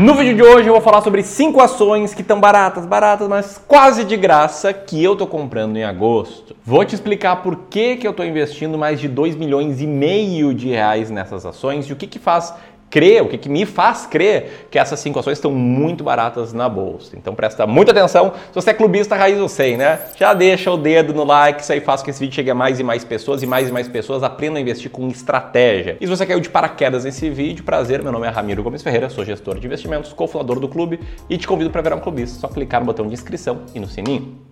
No vídeo de hoje eu vou falar sobre 5 ações que estão baratas, baratas, mas quase de graça que eu tô comprando em agosto. Vou te explicar por que, que eu tô investindo mais de 2 milhões e meio de reais nessas ações e o que, que faz crer, o que, que me faz crer que essas cinco ações estão muito baratas na bolsa. Então presta muita atenção. Se você é clubista raiz, eu sei, né? Já deixa o dedo no like, isso aí faz com que esse vídeo chegue a mais e mais pessoas e mais e mais pessoas aprendam a investir com estratégia. E se você caiu de paraquedas nesse vídeo, prazer, meu nome é Ramiro Gomes Ferreira, sou gestor de investimentos, cofundador do clube e te convido para virar um clubista. Só clicar no botão de inscrição e no sininho.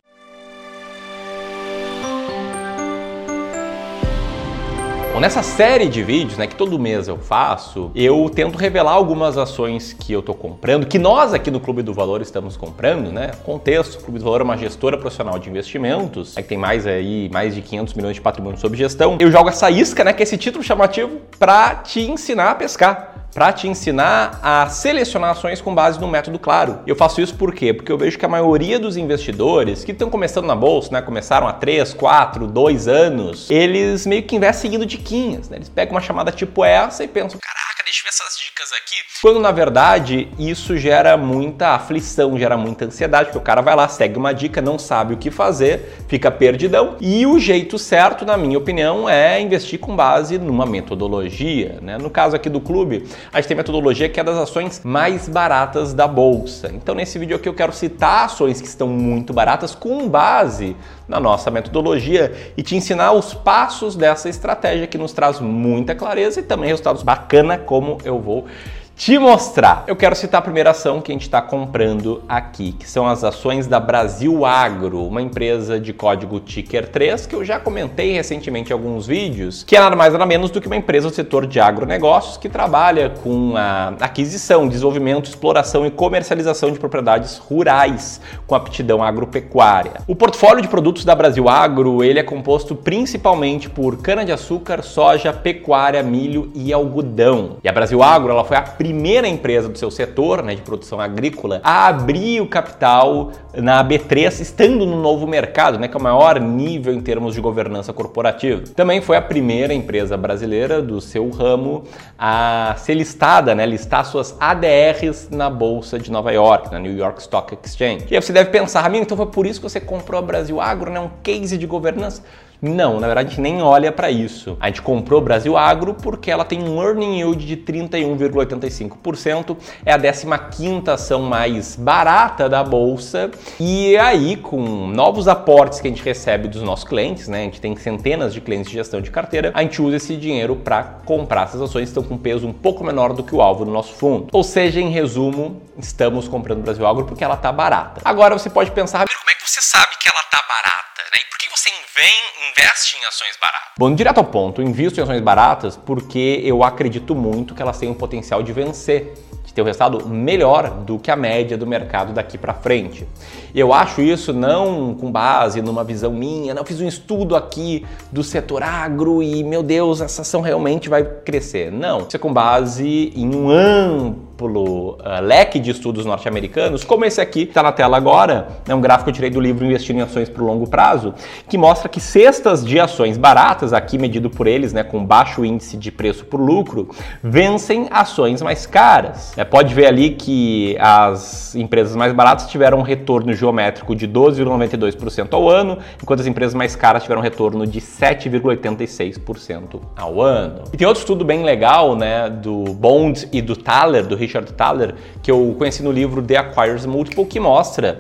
Bom, nessa série de vídeos, né, que todo mês eu faço, eu tento revelar algumas ações que eu tô comprando, que nós aqui do Clube do Valor estamos comprando, né? Contexto, o Clube do Valor é uma gestora profissional de investimentos, é que tem mais aí, mais de 500 milhões de patrimônio sob gestão. Eu jogo essa isca, né, que é esse título chamativo para te ensinar a pescar para te ensinar a selecionar ações com base no método claro. Eu faço isso por quê? Porque eu vejo que a maioria dos investidores que estão começando na bolsa, né, começaram há 3, 4, 2 anos, eles meio que investem seguindo diquinhas, né? Eles pegam uma chamada tipo essa e pensam, caraca, deixa eu ver essas dicas aqui. Quando na verdade isso gera muita aflição, gera muita ansiedade, porque o cara vai lá, segue uma dica, não sabe o que fazer, fica perdidão. E o jeito certo, na minha opinião, é investir com base numa metodologia. Né? No caso aqui do clube, a gente tem metodologia que é das ações mais baratas da bolsa. Então nesse vídeo aqui eu quero citar ações que estão muito baratas com base na nossa metodologia e te ensinar os passos dessa estratégia que nos traz muita clareza e também resultados bacana como eu vou te mostrar. Eu quero citar a primeira ação que a gente está comprando aqui, que são as ações da Brasil Agro, uma empresa de código Ticker 3, que eu já comentei recentemente em alguns vídeos, que é nada mais nada menos do que uma empresa do setor de agronegócios que trabalha com a aquisição, desenvolvimento, exploração e comercialização de propriedades rurais com aptidão agropecuária. O portfólio de produtos da Brasil Agro, ele é composto principalmente por cana-de-açúcar, soja, pecuária, milho e algodão. E a Brasil Agro, ela foi a primeira empresa do seu setor né, de produção agrícola a abrir o capital na B3, estando no novo mercado, né, que é o maior nível em termos de governança corporativa. Também foi a primeira empresa brasileira do seu ramo a ser listada, né, listar suas ADRs na Bolsa de Nova York, na New York Stock Exchange. E aí você deve pensar, amigo, então foi por isso que você comprou a Brasil Agro, né, um case de governança? Não, na verdade a gente nem olha para isso. A gente comprou Brasil Agro porque ela tem um earning yield de 31,85%, é a 15ª ação mais barata da bolsa e aí com novos aportes que a gente recebe dos nossos clientes, né? A gente tem centenas de clientes de gestão de carteira, a gente usa esse dinheiro para comprar essas ações estão com peso um pouco menor do que o alvo do nosso fundo. Ou seja, em resumo, estamos comprando Brasil Agro porque ela está barata. Agora você pode pensar, como é que você sabe que ela está barata? Né? E por que você vem, investe em ações baratas? Bom, direto ao ponto, invisto em ações baratas porque eu acredito muito que elas têm o potencial de vencer de ter um resultado melhor do que a média do mercado daqui para frente. Eu acho isso não com base numa visão minha, não fiz um estudo aqui do setor agro e meu Deus, essa ação realmente vai crescer. Não, isso é com base em um amplo uh, leque de estudos norte-americanos, como esse aqui que está na tela agora, é um gráfico que eu tirei do livro Investindo em Ações para o Longo Prazo, que mostra que cestas de ações baratas, aqui medido por eles, né, com baixo índice de preço por lucro, vencem ações mais caras. É, pode ver ali que as empresas mais baratas tiveram um retorno geométrico de 12,92% ao ano, enquanto as empresas mais caras tiveram um retorno de 7,86% ao ano. E tem outro estudo bem legal, né, do Bond e do Thaler, do Richard Thaler, que eu conheci no livro The Acquires Multiple, que mostra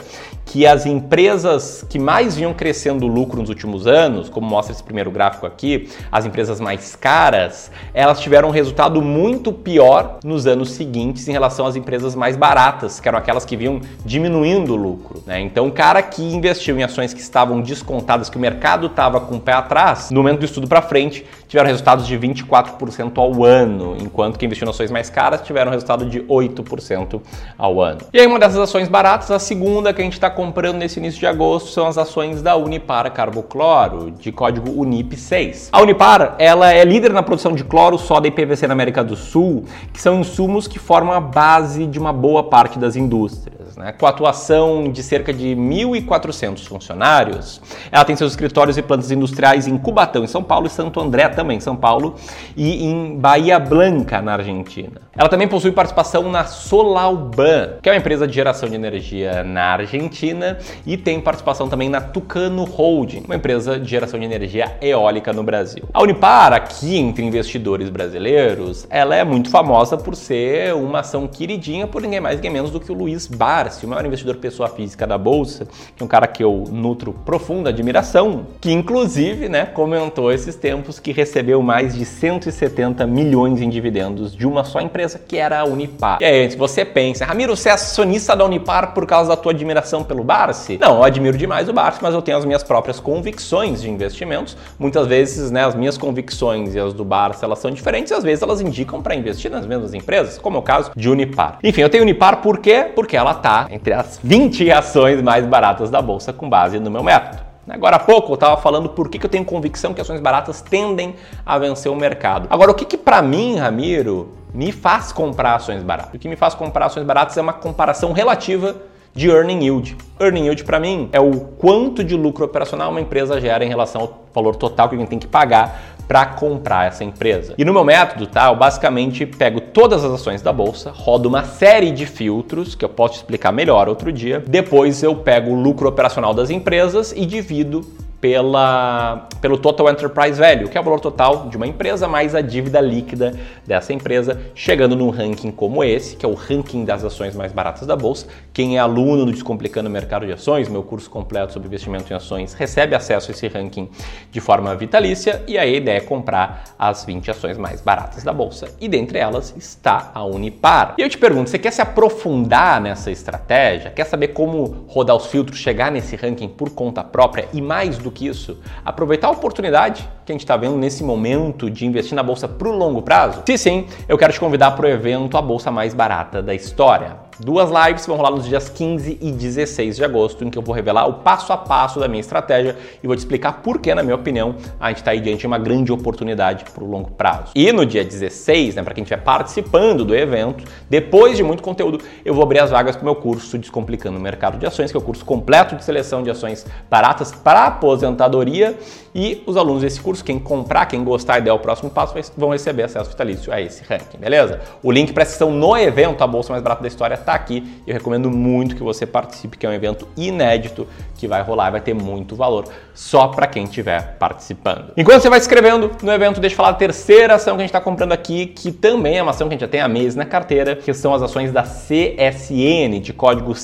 que as empresas que mais vinham crescendo lucro nos últimos anos, como mostra esse primeiro gráfico aqui, as empresas mais caras, elas tiveram um resultado muito pior nos anos seguintes em relação às empresas mais baratas, que eram aquelas que vinham diminuindo o lucro. Né? Então, o cara que investiu em ações que estavam descontadas, que o mercado estava com o pé atrás, no momento do estudo para frente, tiveram resultados de 24% ao ano, enquanto que investiu em ações mais caras tiveram resultado de 8% ao ano. E aí, uma dessas ações baratas, a segunda que a gente está comprando nesse início de agosto são as ações da Unipar Carbocloro, de código UNIP6. A Unipar, ela é líder na produção de cloro, soda e PVC na América do Sul, que são insumos que formam a base de uma boa parte das indústrias. Né? com atuação de cerca de 1.400 funcionários. Ela tem seus escritórios e plantas industriais em Cubatão, em São Paulo, e Santo André, também em São Paulo, e em Bahia Blanca, na Argentina. Ela também possui participação na Solalban, que é uma empresa de geração de energia na Argentina, e tem participação também na Tucano Holding, uma empresa de geração de energia eólica no Brasil. A Unipar, aqui entre investidores brasileiros, ela é muito famosa por ser uma ação queridinha por ninguém mais ninguém menos do que o Luiz Barsi, o maior investidor pessoa física da bolsa, que é um cara que eu nutro profunda admiração, que inclusive, né, comentou esses tempos que recebeu mais de 170 milhões em dividendos de uma só empresa, que era a Unipar. E aí, se você pensa, Ramiro, você é acionista da Unipar por causa da tua admiração pelo Barsi? Não, eu admiro demais o Barsi, mas eu tenho as minhas próprias convicções de investimentos. Muitas vezes, né, as minhas convicções e as do Barsi, elas são diferentes e às vezes elas indicam para investir nas mesmas empresas, como é o caso de Unipar. Enfim, eu tenho Unipar por quê? Porque ela entre as 20 ações mais baratas da bolsa com base no meu método. Agora há pouco eu estava falando por que, que eu tenho convicção que ações baratas tendem a vencer o mercado. Agora, o que, que para mim, Ramiro, me faz comprar ações baratas? O que me faz comprar ações baratas é uma comparação relativa de earning yield. Earning yield para mim é o quanto de lucro operacional uma empresa gera em relação ao valor total que alguém tem que pagar para comprar essa empresa. E no meu método, tá, eu basicamente pego todas as ações da bolsa, rodo uma série de filtros que eu posso explicar melhor outro dia. Depois eu pego o lucro operacional das empresas e divido pela, pelo Total Enterprise Value, que é o valor total de uma empresa mais a dívida líquida dessa empresa, chegando num ranking como esse, que é o ranking das ações mais baratas da bolsa. Quem é aluno do Descomplicando o Mercado de Ações, meu curso completo sobre investimento em ações, recebe acesso a esse ranking de forma vitalícia e a ideia é comprar as 20 ações mais baratas da bolsa e dentre elas está a Unipar. E eu te pergunto, você quer se aprofundar nessa estratégia? Quer saber como rodar os filtros, chegar nesse ranking por conta própria e mais do do que isso, aproveitar a oportunidade que a gente está vendo nesse momento de investir na bolsa para o longo prazo? Se sim, eu quero te convidar para o evento A Bolsa Mais Barata da História. Duas lives vão rolar nos dias 15 e 16 de agosto, em que eu vou revelar o passo a passo da minha estratégia e vou te explicar por que, na minha opinião, a gente está aí diante de uma grande oportunidade para o longo prazo. E no dia 16, né, para quem estiver participando do evento, depois de muito conteúdo, eu vou abrir as vagas para o meu curso Descomplicando o Mercado de Ações, que é o curso completo de seleção de ações baratas para aposentadoria. E os alunos desse curso, quem comprar, quem gostar e der o próximo passo, vão receber acesso vitalício a esse ranking, beleza? O link para a sessão no evento, a Bolsa Mais Barata da História, está aqui. Eu recomendo muito que você participe, que é um evento inédito que vai rolar, vai ter muito valor só para quem estiver participando. Enquanto você vai se inscrevendo no evento, deixa eu falar a terceira ação que a gente está comprando aqui, que também é uma ação que a gente já tem há meses na carteira, que são as ações da CSN, de código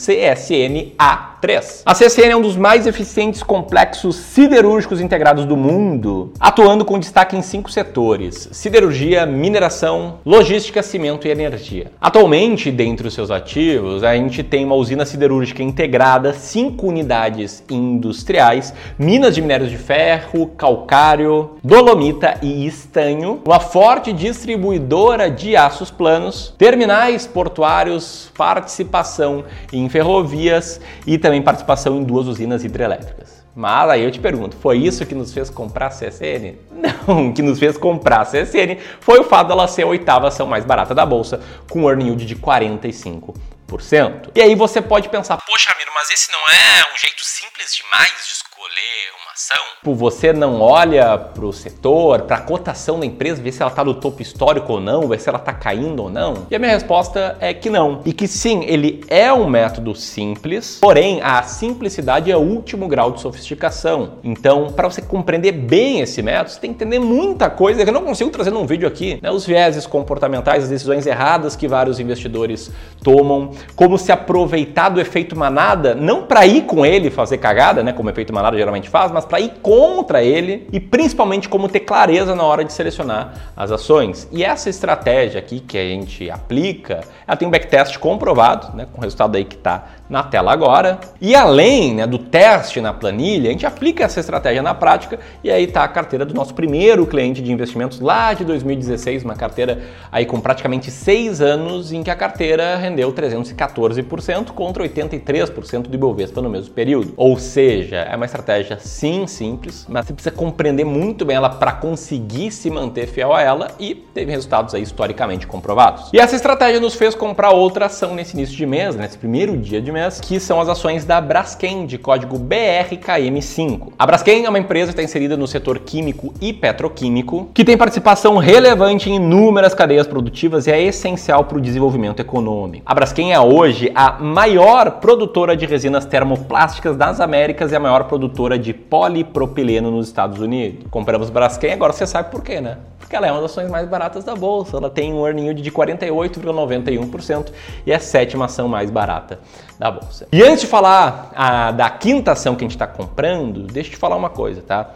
CSNA3. A CSN é um dos mais eficientes complexos siderúrgicos integrados do mundo, atuando com destaque em cinco setores: siderurgia, mineração, logística, cimento e energia. Atualmente, dentre os seus ativos, a gente tem uma usina siderúrgica integrada, cinco unidades industriais, minas de minérios de ferro, calcário, dolomita e estanho, uma forte distribuidora de aços planos, terminais portuários, participação em ferrovias e também participação em duas usinas hidrelétricas. Mas aí eu te pergunto, foi isso que nos fez comprar a CSN? Não, o que nos fez comprar a CSN foi o fato dela ser a oitava ação mais barata da bolsa, com earning yield de 45%. E aí você pode pensar, poxa, Ramiro, mas esse não é um jeito simples demais de escolher uma ação? Tipo, você não olha para o setor, para a cotação da empresa, ver se ela está no topo histórico ou não, ver se ela está caindo ou não? E a minha resposta é que não. E que sim, ele é um método simples, porém a simplicidade é o último grau de sofisticação. Então, para você compreender bem esse método, você tem que entender muita coisa que eu não consigo trazer num vídeo aqui. Né? Os vieses comportamentais, as decisões erradas que vários investidores tomam, como se aproveitar do efeito manada, não para ir com ele fazer cagada, né, como efeito manada geralmente faz, mas para ir contra ele e principalmente como ter clareza na hora de selecionar as ações. E essa estratégia aqui que a gente aplica, ela tem um backtest comprovado, né, com o resultado aí que está na tela agora. E além né, do teste na planilha, a gente aplica essa estratégia na prática e aí está a carteira do nosso primeiro cliente de investimentos lá de 2016, uma carteira aí com praticamente seis anos em que a carteira rendeu 300 de 14% contra 83% do Ibovespa no mesmo período. Ou seja, é uma estratégia sim simples, mas você precisa compreender muito bem ela para conseguir se manter fiel a ela e teve resultados aí historicamente comprovados. E essa estratégia nos fez comprar outra ação nesse início de mês, nesse primeiro dia de mês, que são as ações da Braskem de código BRKM5. A Braskem é uma empresa que está inserida no setor químico e petroquímico, que tem participação relevante em inúmeras cadeias produtivas e é essencial para o desenvolvimento econômico. A Braskem é hoje a maior produtora de resinas termoplásticas das Américas e a maior produtora de polipropileno nos Estados Unidos. Compramos Braskem, agora você sabe por quê, né? Porque ela é uma das ações mais baratas da bolsa. Ela tem um earning yield de 48,91% e é a sétima ação mais barata da bolsa. E antes de falar a, da quinta ação que a gente está comprando, deixa eu te falar uma coisa, tá?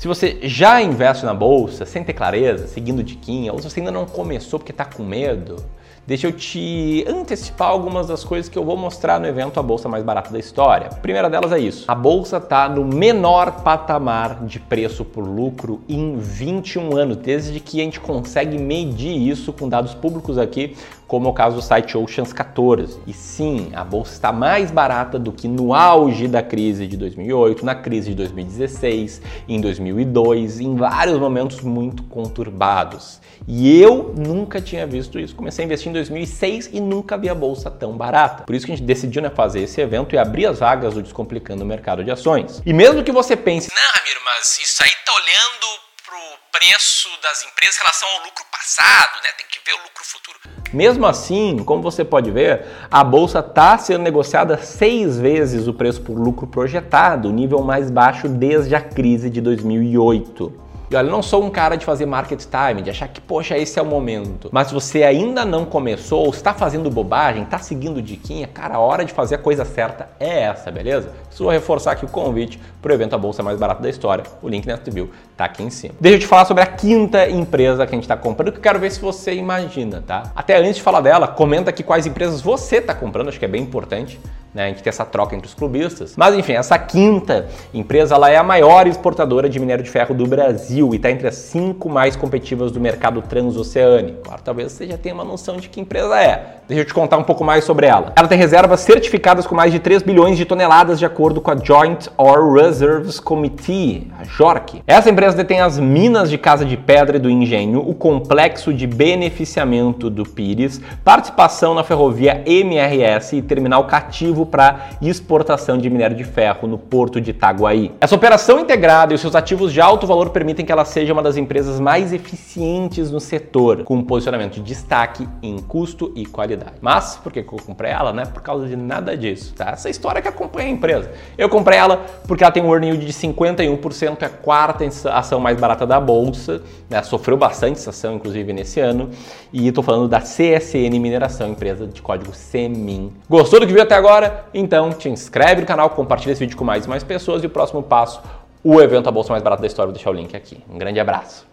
Se você já investe na bolsa sem ter clareza, seguindo diquinha, ou se você ainda não começou porque está com medo, Deixa eu te antecipar algumas das coisas que eu vou mostrar no evento A Bolsa Mais Barata da História. A primeira delas é isso. A bolsa está no menor patamar de preço por lucro em 21 anos, desde que a gente consegue medir isso com dados públicos aqui, como é o caso do site Oceans 14. E sim, a bolsa está mais barata do que no auge da crise de 2008, na crise de 2016, em 2002, em vários momentos muito conturbados. E eu nunca tinha visto isso. Comecei a investir em 2006 e nunca vi a bolsa tão barata. Por isso que a gente decidiu né, fazer esse evento e abrir as vagas do Descomplicando o Mercado de Ações. E mesmo que você pense, não, Ramiro, mas isso aí tá olhando preço das empresas em relação ao lucro passado, né? Tem que ver o lucro futuro. Mesmo assim, como você pode ver, a bolsa está sendo negociada seis vezes o preço por lucro projetado, o nível mais baixo desde a crise de 2008. E olha, eu não sou um cara de fazer market time, de achar que, poxa, esse é o momento. Mas se você ainda não começou, ou está fazendo bobagem, está seguindo diquinha, cara, a hora de fazer a coisa certa é essa, beleza? Vou reforçar aqui o convite para o evento A Bolsa Mais Barata da História. O link na review tá aqui em cima. Deixa eu te falar sobre a quinta empresa que a gente está comprando, que eu quero ver se você imagina, tá? Até antes de falar dela, comenta aqui quais empresas você está comprando, acho que é bem importante né? A gente tem essa troca entre os clubistas. Mas enfim, essa quinta empresa ela é a maior exportadora de minério de ferro do Brasil e está entre as cinco mais competitivas do mercado transoceânico. Claro, talvez você já tenha uma noção de que empresa é. Deixa eu te contar um pouco mais sobre ela. Ela tem reservas certificadas com mais de 3 bilhões de toneladas de acordo com a Joint Ore Reserves Committee, a JORC. Essa empresa detém as minas de Casa de Pedra e do Engenho, o complexo de beneficiamento do Pires, participação na ferrovia MRS e terminal cativo para exportação de minério de ferro no porto de Itaguaí. Essa operação integrada e os seus ativos de alto valor permitem que ela seja uma das empresas mais eficientes no setor, com um posicionamento de destaque em custo e qualidade. Mas por que eu comprei ela? Não é por causa de nada disso, tá? Essa história que acompanha a empresa. Eu comprei ela porque ela tem um earning yield de 51%, é a quarta ação mais barata da bolsa, né? sofreu bastante essa ação, inclusive nesse ano, e estou falando da CSN Mineração, empresa de código CEMIN. Gostou do que viu até então te inscreve no canal, compartilha esse vídeo com mais e mais pessoas e o próximo passo, o evento A Bolsa Mais Barata da História, vou deixar o link aqui. Um grande abraço.